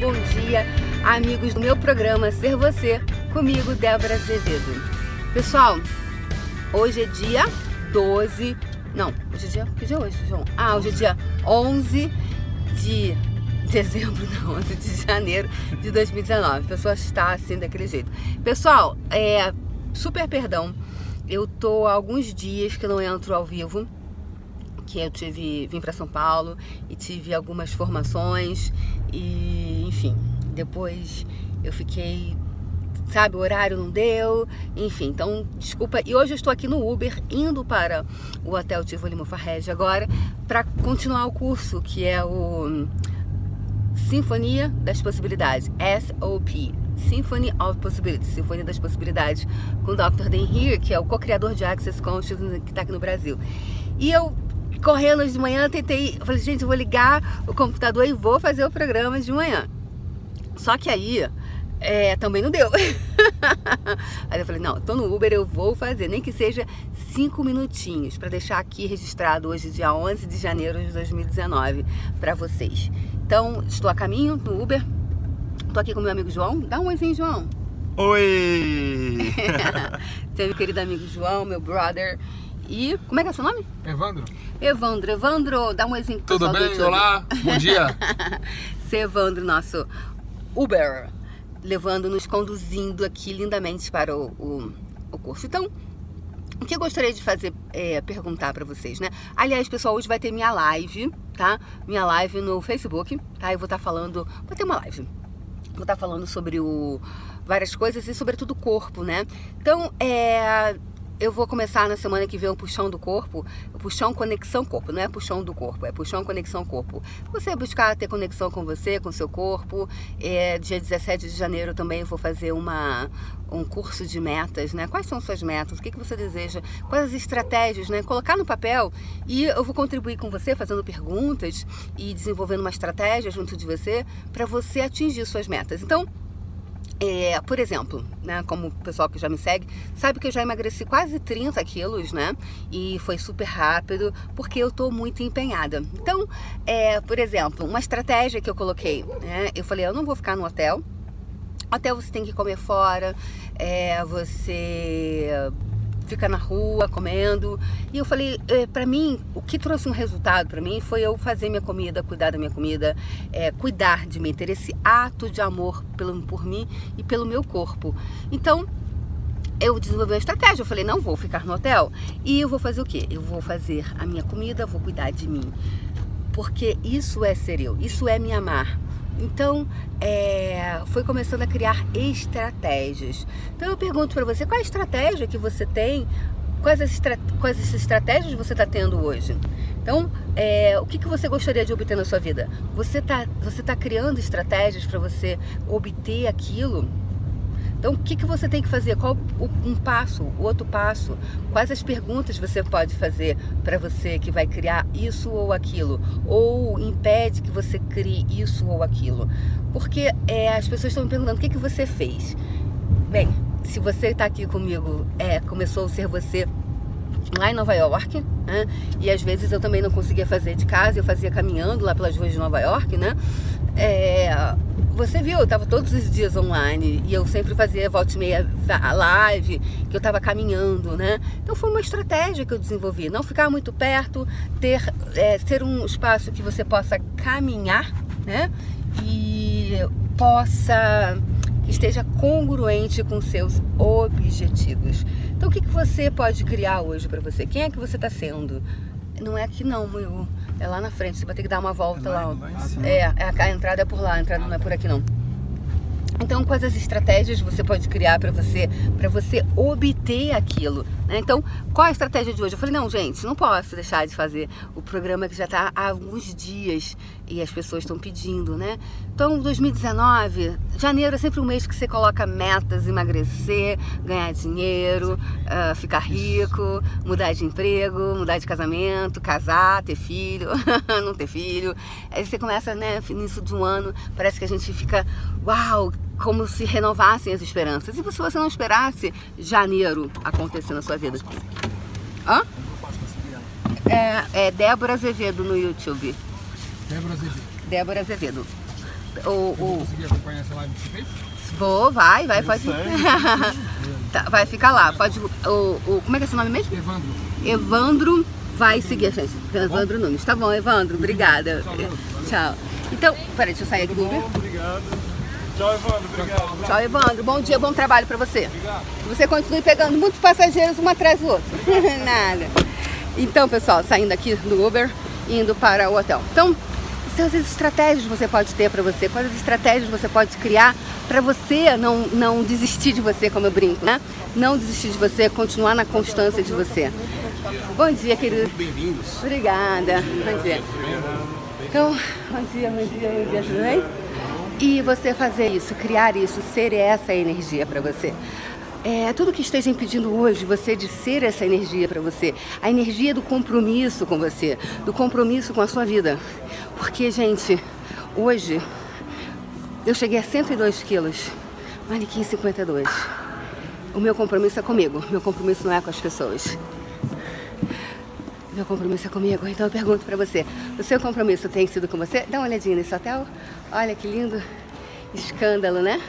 bom dia, amigos do meu programa Ser Você, comigo, Débora Azevedo. Pessoal, hoje é dia 12, não, hoje é dia, que dia é hoje, João? Ah, hoje é dia 11 de dezembro, não, 11 de janeiro de 2019. A pessoa está assim daquele jeito. Pessoal, é, super perdão, eu tô há alguns dias que não entro ao vivo que eu tive vim para São Paulo e tive algumas formações e enfim depois eu fiquei sabe o horário não deu enfim então desculpa e hoje eu estou aqui no Uber indo para o hotel Tivoli Mufarrege agora para continuar o curso que é o Sinfonia das Possibilidades SOP Symphony of Possibilities, Sinfonia das Possibilidades, com o Dr. Dan Heer, que é o co-criador de Access Consciousness que está aqui no Brasil. E eu correndo de manhã, tentei, falei, gente, eu vou ligar o computador e vou fazer o programa de manhã. Só que aí é, também não deu. aí eu falei, não, tô no Uber, eu vou fazer, nem que seja cinco minutinhos, para deixar aqui registrado hoje, dia 11 de janeiro de 2019, para vocês. Então, estou a caminho do Uber, tô aqui com meu amigo João. Dá um oizinho, João. Oi! Seu querido amigo João, meu brother. E como é que é seu nome? Evandro. Evandro, Evandro, dá um exemplo Tudo bem? Olá, bom dia. Seu Evandro, nosso Uber, levando-nos, conduzindo aqui lindamente para o, o, o, curso. Então, o que eu gostaria de fazer é perguntar para vocês, né? Aliás, pessoal, hoje vai ter minha live, tá? Minha live no Facebook, tá? Eu vou estar tá falando, vou ter uma live. Vou estar tá falando sobre o várias coisas e sobretudo o corpo, né? Então, é, eu vou começar na semana que vem o puxão do corpo, puxão conexão corpo, não é puxão do corpo, é puxão conexão corpo. Você buscar ter conexão com você, com seu corpo. É, dia 17 de janeiro também vou fazer uma, um curso de metas, né? Quais são suas metas? O que, que você deseja? Quais as estratégias, né? Colocar no papel e eu vou contribuir com você fazendo perguntas e desenvolvendo uma estratégia junto de você para você atingir suas metas. Então, é, por exemplo, né, como o pessoal que já me segue, sabe que eu já emagreci quase 30 quilos, né? E foi super rápido, porque eu tô muito empenhada. Então, é, por exemplo, uma estratégia que eu coloquei, né? Eu falei, eu não vou ficar no hotel. Hotel você tem que comer fora, é, você fica na rua comendo. E eu falei, é, para mim, o que trouxe um resultado para mim foi eu fazer minha comida, cuidar da minha comida, é, cuidar de mim, ter esse ato de amor pelo, por mim e pelo meu corpo. Então, eu desenvolvi uma estratégia. Eu falei, não vou ficar no hotel. E eu vou fazer o quê? Eu vou fazer a minha comida, vou cuidar de mim. Porque isso é ser eu, isso é me amar. Então, é, foi começando a criar estratégias. Então, eu pergunto para você, qual a estratégia que você tem? Quais as, quais as estratégias você está tendo hoje? Então, é, o que, que você gostaria de obter na sua vida? Você está você tá criando estratégias para você obter aquilo? Então, o que, que você tem que fazer? Qual um passo, o outro passo? Quais as perguntas você pode fazer para você que vai criar isso ou aquilo? Ou impede que você crie isso ou aquilo? Porque é, as pessoas estão me perguntando o que, que você fez. Bem, se você está aqui comigo, é, começou a ser você lá em Nova York, né? E às vezes eu também não conseguia fazer de casa, eu fazia caminhando lá pelas ruas de Nova York, né? É, você viu, eu estava todos os dias online e eu sempre fazia volta e meia live, que eu estava caminhando, né? Então foi uma estratégia que eu desenvolvi, não ficar muito perto, ter é, ser um espaço que você possa caminhar, né? E possa esteja congruente com seus objetivos. Então o que, que você pode criar hoje para você? Quem é que você está sendo? Não é aqui não, meu é lá na frente, você vai ter que dar uma volta é lá. lá é, a, a entrada é por lá, a entrada não é por aqui não. Então, quais as estratégias você pode criar para você, para você obter aquilo? Então, qual a estratégia de hoje? Eu falei, não, gente, não posso deixar de fazer o programa que já está há alguns dias e as pessoas estão pedindo, né? Então, 2019, janeiro é sempre um mês que você coloca metas, emagrecer, ganhar dinheiro, uh, ficar rico, mudar de emprego, mudar de casamento, casar, ter filho, não ter filho. Aí você começa, né, no início de um ano, parece que a gente fica, uau, como se renovassem as esperanças. E se você não esperasse janeiro acontecer na sua vida? Hã? É, é Débora Azevedo no YouTube. Débora Azevedo. Débora Azevedo. o, o... conseguir acompanhar essa live que você fez? Vou, vai, vai, pode. tá, vai ficar lá. Pode. O, o, como é que é seu nome mesmo? Evandro. Evandro vai seguir a gente. Evandro Nunes. Tá bom, Evandro, obrigada. Tchau. Então, peraí, deixa eu sair aqui do Uber. Obrigado. Tchau, Evandro. Obrigado. Tchau, Evandro. Bom dia, bom trabalho pra você. Obrigado. Que você continue pegando muitos passageiros um atrás do outro. Nada. Então, pessoal, saindo aqui do Uber, indo para o hotel. Então, quais estratégias você pode ter para você? Quais estratégias você pode criar para você não, não desistir de você, como eu brinco, né? Não desistir de você, continuar na constância de você. Bom dia, querido. Bem-vindos. Obrigada. Bom dia. Então, bom dia, bom dia, bom dia, tudo bem? E você fazer isso, criar isso, ser essa energia para você. É, tudo que esteja impedindo hoje você de ser essa energia para você, a energia do compromisso com você, do compromisso com a sua vida. Porque, gente, hoje eu cheguei a 102 quilos, manequim 52. O meu compromisso é comigo, meu compromisso não é com as pessoas. Meu compromisso é comigo. Então eu pergunto pra você: o seu compromisso tem sido com você? Dá uma olhadinha nesse hotel. Olha que lindo. Escândalo, né?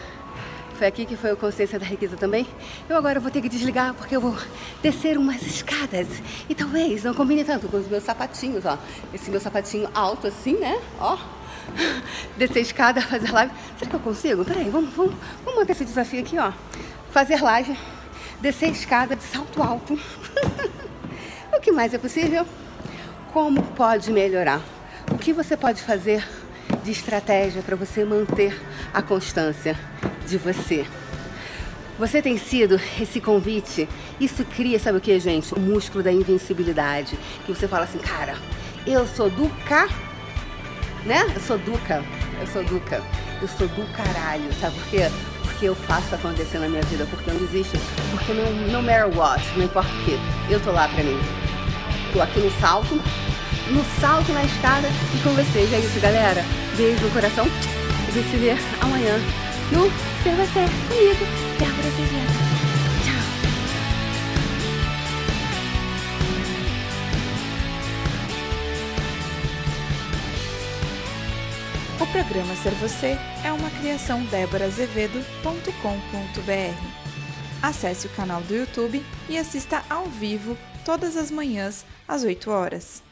Foi aqui que foi o Consciência da Riqueza também. Eu agora vou ter que desligar porque eu vou descer umas escadas. E talvez não combine tanto com os meus sapatinhos, ó. Esse meu sapatinho alto assim, né? Ó. Descer escada, fazer live. Será que eu consigo? Peraí, vamos, vamos, vamos manter esse desafio aqui, ó. Fazer live, descer escada de salto alto. o que mais é possível? Como pode melhorar? O que você pode fazer de estratégia para você manter a constância de você? Você tem sido esse convite. Isso cria, sabe o que, gente? O músculo da invencibilidade. Que você fala assim, cara, eu sou do ca, né? Eu sou duca, eu sou duca, eu sou do caralho, sabe por quê? Porque eu faço acontecer na minha vida, porque eu não desisto, porque não, no matter what, não importa o que, eu tô lá pra mim. Tô aqui no salto, no salto na escada e com vocês. É isso, galera. Beijo no coração. A gente se vê amanhã no Ser Você comigo, Débora. Tchau. O programa Ser Você é uma criação déborazevedo.com.br. Acesse o canal do YouTube e assista ao vivo todas as manhãs às 8 horas.